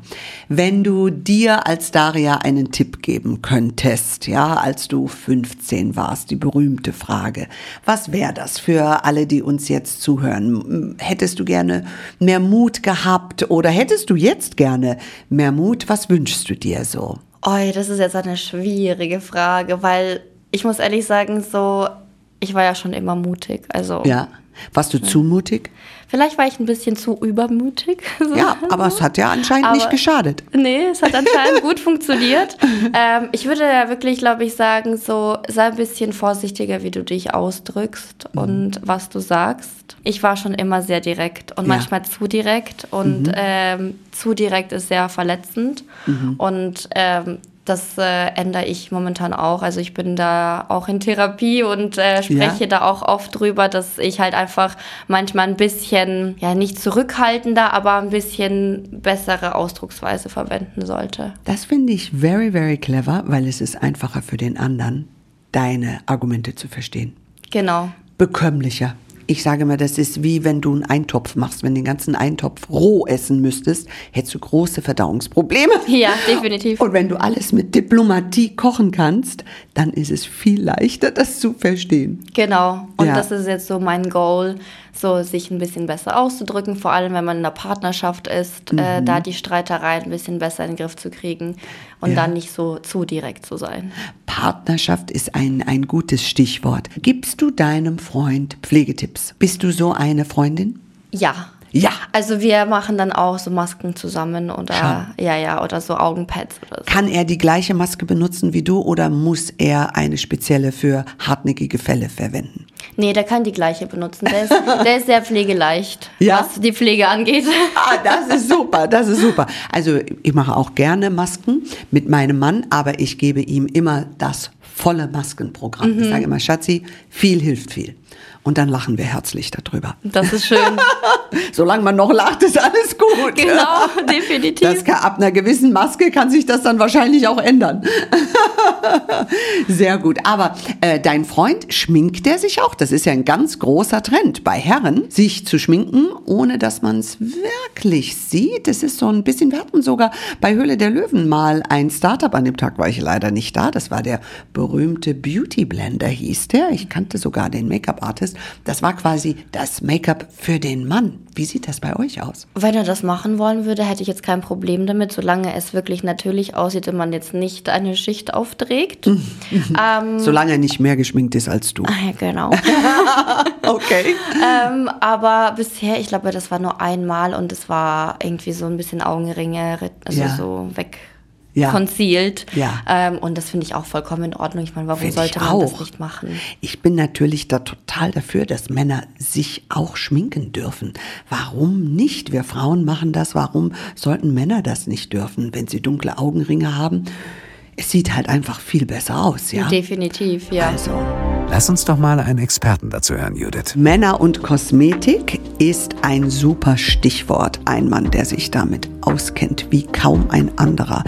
Wenn du dir als Daria einen Tipp geben könntest, ja, als du 15 warst, die berühmte Frage, was wäre das für alle, die uns jetzt zuhören? Hättest du gerne mehr Mut gehabt oder hättest du jetzt gerne mehr Mut? Was wünschst du dir so? Oi, das ist jetzt eine schwierige Frage, weil ich muss ehrlich sagen, so, ich war ja schon immer mutig. Also Ja, warst du zu mutig? Vielleicht war ich ein bisschen zu übermütig. [laughs] Ja, aber es hat ja anscheinend nicht Aber- geschadet. Nee, es hat anscheinend [laughs] gut funktioniert. Ähm, ich würde ja wirklich, glaube ich, sagen, so sei ein bisschen vorsichtiger, wie du dich ausdrückst Mhm. und was du sagst. Ich war schon immer sehr direkt und Ja. manchmal zu direkt und ähm, zu direkt ist sehr verletzend Mhm. und ähm, das äh, ändere ich momentan auch. Also ich bin da auch in Therapie und äh, spreche Ja. da auch oft drüber, dass ich halt einfach manchmal ein bisschen, ja nicht zurückhaltender, aber ein bisschen bessere Ausdrucksweise verwenden sollte. Das finde ich very, very clever, weil es ist einfacher für den anderen, deine Argumente zu verstehen. Genau. Bekömmlicher. Ich sage mal, das ist wie wenn du einen Eintopf machst. Wenn du den ganzen Eintopf roh essen müsstest, hättest du große Verdauungsprobleme. Ja, definitiv. Und wenn du alles mit Diplomatie kochen kannst, dann ist es viel leichter, das zu verstehen. Genau. Und Ja. das ist jetzt so mein Goal, so sich ein bisschen besser auszudrücken, vor allem wenn man in einer Partnerschaft ist, Mhm. äh, da die Streitereien ein bisschen besser in den Griff zu kriegen und Ja. dann nicht so zu direkt zu sein. Partnerschaft ist ein, ein gutes Stichwort. Gibst du deinem Freund Pflegetipps? Bist du so eine Freundin? Ja. Ja. Also wir machen dann auch so Masken zusammen oder Schau. ja, ja, oder so Augenpads oder so. Kann er die gleiche Maske benutzen wie du oder muss er eine spezielle für hartnäckige Fälle verwenden? Nee, der kann die gleiche benutzen. Der ist, [laughs] der ist sehr pflegeleicht, Ja? was die Pflege angeht. Ah, das ist super, das ist super. Also ich mache auch gerne Masken mit meinem Mann, aber ich gebe ihm immer das volle Maskenprogramm. Ich sage immer, Schatzi, viel hilft viel. Und dann lachen wir herzlich darüber. Das ist schön. [laughs] Solange man noch lacht, ist alles gut. genau, [laughs] definitiv. Das kann, ab einer gewissen Maske kann sich das dann wahrscheinlich auch ändern. [laughs] Sehr gut. Aber äh, dein Freund, schminkt der sich auch? Das ist ja ein ganz großer Trend bei Herren, sich zu schminken, ohne dass man es wirklich sieht. Das ist so ein bisschen, wir hatten sogar bei Höhle der Löwen mal ein Startup. An dem Tag war ich leider nicht da. Das war der berühmte Beauty Blender, hieß der. Ich kannte sogar den Make-up-Artist. Das war quasi das Make-up für den Mann. Wie sieht das bei euch aus? Wenn er das machen wollen würde, hätte ich jetzt kein Problem damit, solange es wirklich natürlich aussieht und man jetzt nicht eine Schicht aufträgt. [laughs] ähm, Solange er nicht mehr geschminkt ist als du. ah, ja, genau. [laughs] Okay. ähm, aber bisher, ich glaube, das war nur einmal und es war irgendwie so ein bisschen Augenringe, also Ja. so weg. Ja. Concealed. Ja. Ähm, und das finde ich auch vollkommen in Ordnung. Ich meine, warum Find sollte man das nicht machen? Ich bin natürlich da total dafür, dass Männer sich auch schminken dürfen. Warum nicht? Wir Frauen machen das. Warum sollten Männer das nicht dürfen, wenn sie dunkle Augenringe haben? Es sieht halt einfach viel besser aus, ja? Definitiv, ja. Also, Lass uns doch mal einen Experten dazu hören, Judith. Männer und Kosmetik ist ein super Stichwort. Ein Mann, der sich damit auskennt wie kaum ein anderer,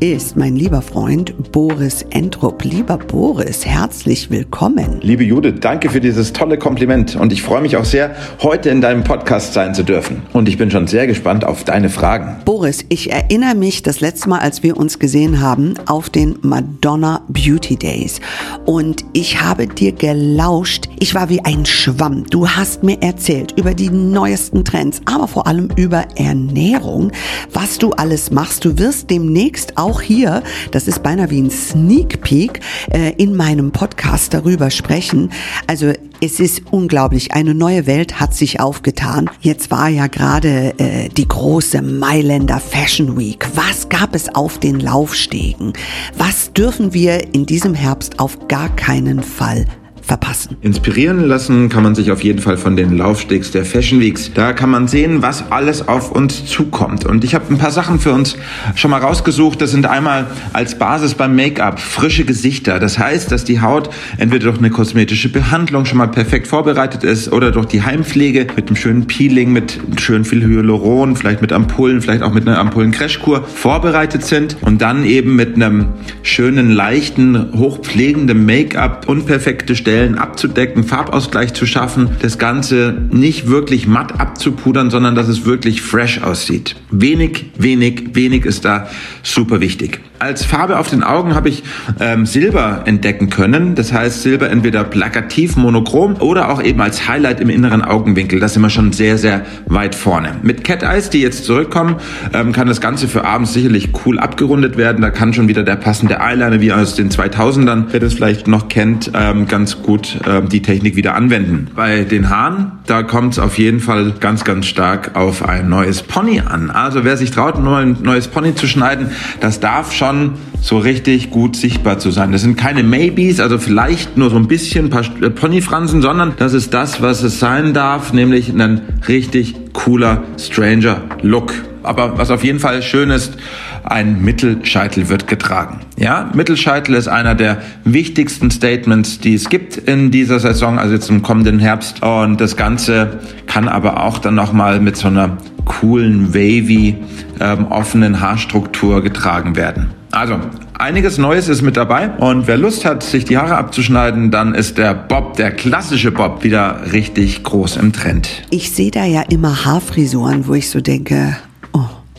ist mein lieber Freund Boris Entrup. Lieber Boris, herzlich willkommen. Liebe Judith, danke für dieses tolle Kompliment und ich freue mich auch sehr, heute in deinem Podcast sein zu dürfen. Und ich bin schon sehr gespannt auf deine Fragen. Boris, ich erinnere mich das letzte Mal, als wir uns gesehen haben, auf den Madonna Beauty Days. Und ich habe dir gelauscht. Ich war wie ein Schwamm. Du hast mir erzählt über die neuesten Trends, aber vor allem über Ernährung, was du alles machst. Du wirst demnächst auch hier, das ist beinahe wie ein Sneak Peek, äh, in meinem Podcast darüber sprechen. Also es ist unglaublich. Eine neue Welt hat sich aufgetan. Jetzt war ja gerade äh, die große Mailänder Fashion Week. Was gab es auf den Laufstegen? Was dürfen wir in diesem Herbst auf gar keinen Fall verpassen. Inspirieren lassen kann man sich auf jeden Fall von den Laufstegs der Fashion Weeks. Da kann man sehen, was alles auf uns zukommt. Und ich habe ein paar Sachen für uns schon mal rausgesucht. Das sind einmal als Basis beim Make-up frische Gesichter. Das heißt, dass die Haut entweder durch eine kosmetische Behandlung schon mal perfekt vorbereitet ist oder durch die Heimpflege mit einem schönen Peeling, mit schön viel Hyaluron, vielleicht mit Ampullen, vielleicht auch mit einer Ampullen-Crashkur vorbereitet sind und dann eben mit einem schönen, leichten, hochpflegenden Make-up unperfekte Stellen abzudecken, Farbausgleich zu schaffen, das Ganze nicht wirklich matt abzupudern, sondern dass es wirklich fresh aussieht. Wenig, wenig, wenig ist da super wichtig. Als Farbe auf den Augen habe ich ähm, Silber entdecken können. Das heißt Silber entweder plakativ, monochrom oder auch eben als Highlight im inneren Augenwinkel. Das sind wir schon sehr, sehr weit vorne. Mit Cat Eyes, die jetzt zurückkommen, ähm, kann das Ganze für abends sicherlich cool abgerundet werden. Da kann schon wieder der passende Eyeliner wie aus den 2000ern, wer das vielleicht noch kennt, ähm, ganz gut ähm, die Technik wieder anwenden. Bei den Haaren, da kommt es auf jeden Fall ganz, ganz stark auf ein neues Pony an. Also wer sich traut, ein neues Pony zu schneiden, das darf schon schon so richtig gut sichtbar zu sein. Das sind keine Maybes, also vielleicht nur so ein bisschen paar äh, Ponyfransen, sondern das ist das, was es sein darf, nämlich ein richtig cooler Stranger Look. Aber was auf jeden Fall schön ist, ein Mittelscheitel wird getragen. Ja, Mittelscheitel ist einer der wichtigsten Statements, die es gibt in dieser Saison, also jetzt im kommenden Herbst. Und das Ganze kann aber auch dann nochmal mit so einer coolen, wavy, ähm, offenen Haarstruktur getragen werden. Also, einiges Neues ist mit dabei und wer Lust hat, sich die Haare abzuschneiden, dann ist der Bob, der klassische Bob, wieder richtig groß im Trend. Ich sehe da ja immer Haarfrisuren, wo ich so denke,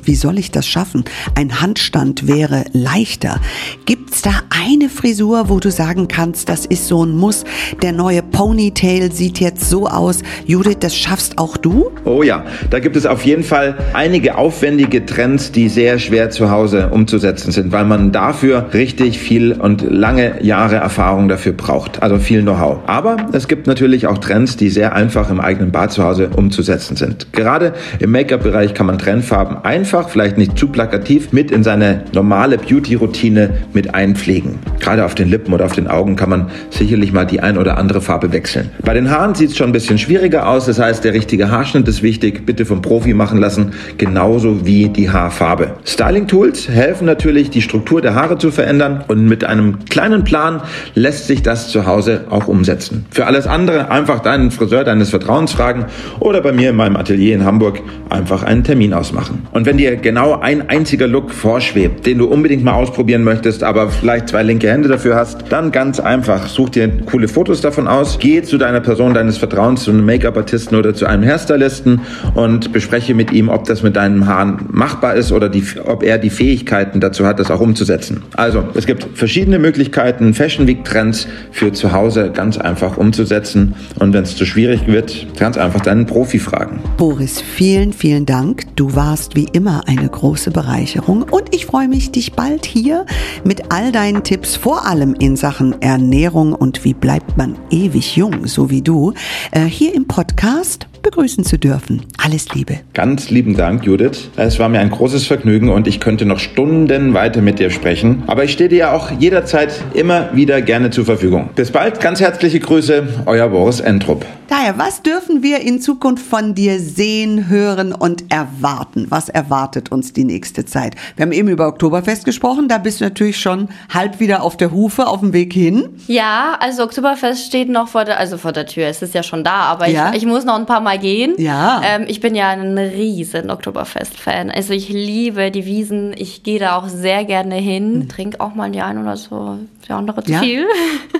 wie soll ich das schaffen? Ein Handstand wäre leichter. Gibt's da eine Frisur, wo du sagen kannst, das ist so ein Muss? Der neue Ponytail sieht jetzt so aus. Judith, das schaffst auch du? Oh ja, da gibt es auf jeden Fall einige aufwendige Trends, die sehr schwer zu Hause umzusetzen sind, weil man dafür richtig viel und lange Jahre Erfahrung dafür braucht. Also viel Know-how. Aber es gibt natürlich auch Trends, die sehr einfach im eigenen Bad zu Hause umzusetzen sind. Gerade im Make-up-Bereich kann man Trendfarben einfach einfach, vielleicht nicht zu plakativ, mit in seine normale Beauty-Routine mit einpflegen. Gerade auf den Lippen oder auf den Augen kann man sicherlich mal die ein oder andere Farbe wechseln. Bei den Haaren sieht es schon ein bisschen schwieriger aus, das heißt, der richtige Haarschnitt ist wichtig, bitte vom Profi machen lassen, genauso wie die Haarfarbe. Styling-Tools helfen natürlich, die Struktur der Haare zu verändern und mit einem kleinen Plan lässt sich das zu Hause auch umsetzen. Für alles andere einfach deinen Friseur deines Vertrauens fragen oder bei mir in meinem Atelier in Hamburg einfach einen Termin ausmachen. Und wenn die dir genau ein einziger Look vorschwebt, den du unbedingt mal ausprobieren möchtest, aber vielleicht zwei linke Hände dafür hast, dann ganz einfach, such dir coole Fotos davon aus, geh zu deiner Person deines Vertrauens, zu einem Make-up-Artisten oder zu einem Hairstylisten und bespreche mit ihm, ob das mit deinen Haaren machbar ist oder die, ob er die Fähigkeiten dazu hat, das auch umzusetzen. Also, es gibt verschiedene Möglichkeiten, Fashion Week Trends für zu Hause ganz einfach umzusetzen und wenn es zu schwierig wird, ganz einfach deinen Profi fragen. Boris, vielen, vielen Dank. Du warst wie immer immer eine große Bereicherung. Und ich freue mich, dich bald hier mit all deinen Tipps, vor allem in Sachen Ernährung und wie bleibt man ewig jung, so wie du, äh, hier im Podcast begrüßen zu dürfen. Alles Liebe. Ganz lieben Dank, Judith. Es war mir ein großes Vergnügen und ich könnte noch Stunden weiter mit dir sprechen. Aber ich stehe dir ja auch jederzeit immer wieder gerne zur Verfügung. Bis bald, ganz herzliche Grüße, euer Boris Entrup. Daher, was dürfen wir in Zukunft von dir sehen, hören und erwarten? Was erwartet uns die nächste Zeit? Wir haben eben über Oktoberfest gesprochen, da bist du natürlich schon halb wieder auf der Hufe, auf dem Weg hin. Ja, also Oktoberfest steht noch vor der, also vor der Tür. Es ist ja schon da, aber ja. ich, ich muss noch ein paar Mal mal gehen. Ja. Ähm, ich bin ja ein riesen Oktoberfest-Fan. Also ich liebe die Wiesen. Ich gehe da auch sehr gerne hin. Mhm. Trinke auch mal die ein oder so. Die andere zu ja. viel.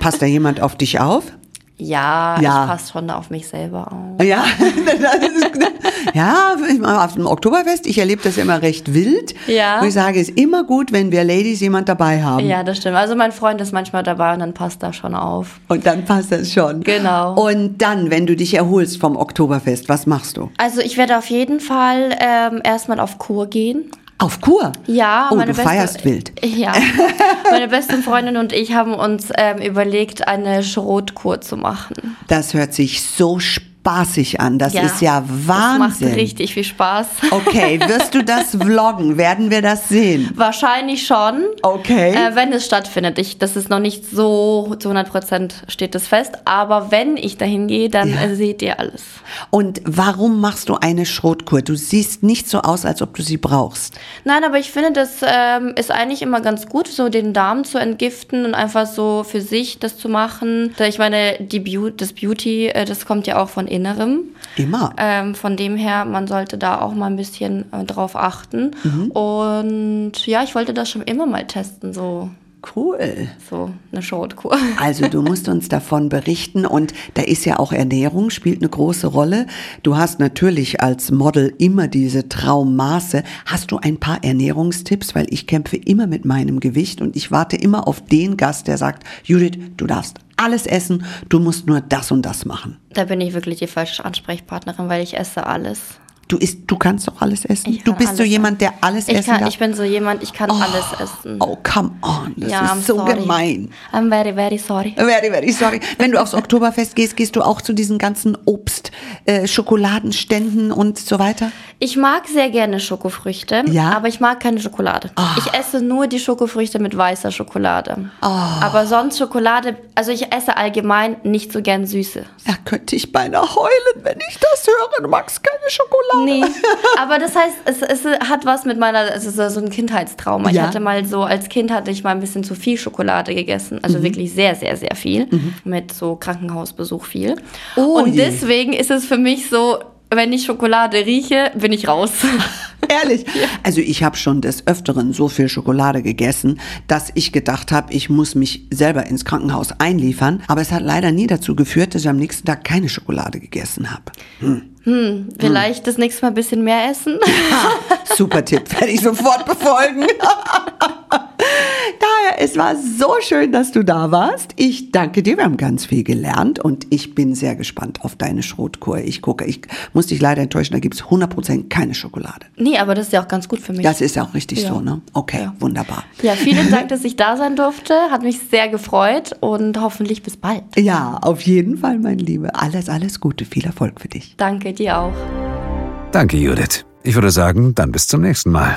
Passt da jemand auf dich auf? Ja, ja, ich passe schon auf mich selber auf. Ja, [laughs] ja auf dem Oktoberfest, ich erlebe das immer recht wild. Ja. Und ich sage, es ist immer gut, wenn wir Ladies jemand dabei haben. Ja, das stimmt. Also mein Freund ist manchmal dabei und dann passt das schon auf. Und dann passt das schon. Genau. Und dann, wenn du dich erholst vom Oktoberfest, was machst du? Also ich werde auf jeden Fall ähm, erstmal auf Kur gehen. Auf Kur? Ja. Oh, meine du beste, feierst wild. Ja. [laughs] Meine beste Freundin und ich haben uns ähm, überlegt, eine Schrotkur zu machen. Das hört sich so spannend spaßig an. Das Ja, ist ja Das Wahnsinn. macht richtig viel Spaß. Okay, wirst du das [laughs] vloggen? Werden wir das sehen? Wahrscheinlich schon. Okay. Äh, wenn es stattfindet. Ich, das ist noch nicht so zu 100 Prozent steht es fest. Aber wenn ich dahin gehe, dann Ja. äh, seht ihr alles. Und warum machst du eine Schrotkur? Du siehst nicht so aus, als ob du sie brauchst. Nein, aber ich finde, das ähm, ist eigentlich immer ganz gut, so den Darm zu entgiften und einfach so für sich das zu machen. Ich meine, die Beau das Beauty, äh, das kommt ja auch von Innerem. Immer. Ähm, von dem her, man sollte da auch mal ein bisschen äh, drauf achten. Mhm. Und ja, ich wollte das schon immer mal testen, so, Cool. so eine Shortkur. [laughs] Also du musst uns davon berichten und da ist ja auch Ernährung, spielt eine große Rolle. Du hast natürlich als Model immer diese Traummaße. Hast du ein paar Ernährungstipps? Weil ich kämpfe immer mit meinem Gewicht und ich warte immer auf den Gast, der sagt, Judith, du darfst alles essen, du musst nur das und das machen. Da bin ich wirklich die falsche Ansprechpartnerin, weil ich esse alles. Du isst, du kannst doch alles essen. Ich Du bist so jemand, der alles Ich, essen kann, darf. ich bin so jemand, ich kann alles essen. oh, come on, das ja, I'm ist so sorry. gemein. I'm very, very sorry. Very, very sorry. Wenn du aufs Oktoberfest gehst, gehst du auch zu diesen ganzen Obst, äh, Schokoladenständen und so weiter? Ich mag sehr gerne Schokofrüchte, Ja? aber ich mag keine Schokolade. Ich esse nur die Schokofrüchte mit weißer Schokolade. Ah. Aber sonst Schokolade, also ich esse allgemein nicht so gern Süße. Da könnte ich beinahe heulen, wenn ich das höre. Du magst keine Schokolade. Nee, [laughs] aber das heißt, es, es hat was mit meiner, es ist so ein Kindheitstrauma. Ich Ja. hatte mal so, als Kind hatte ich mal ein bisschen zu viel Schokolade gegessen. Mhm. Also wirklich sehr, sehr, sehr viel. Mit so Krankenhausbesuch viel. Oh Und je. deswegen ist es für mich so, wenn ich Schokolade rieche, bin ich raus. [laughs] Ehrlich. [laughs] Also ich habe schon des Öfteren so viel Schokolade gegessen, dass ich gedacht habe, ich muss mich selber ins Krankenhaus einliefern. Aber es hat leider nie dazu geführt, dass ich am nächsten Tag keine Schokolade gegessen habe. Vielleicht das nächste Mal ein bisschen mehr essen. [laughs] Super Tipp, werde ich sofort befolgen. [laughs] Daher, es war so schön, dass du da warst. Ich danke dir, wir haben ganz viel gelernt und ich bin sehr gespannt auf deine Schrotkur. Ich gucke, ich muss dich leider enttäuschen, da gibt es 100% keine Schokolade. Nee, aber das ist ja auch ganz gut für mich. Das ist ja auch richtig Ja. so, ne? Okay, Ja. wunderbar. ja, vielen Dank, [laughs] dass ich da sein durfte. Hat mich sehr gefreut und hoffentlich bis bald. Ja, auf jeden Fall, mein Liebe. Alles, alles Gute, viel Erfolg für dich. Danke dir auch. Danke, Judith. Ich würde sagen, dann bis zum nächsten Mal.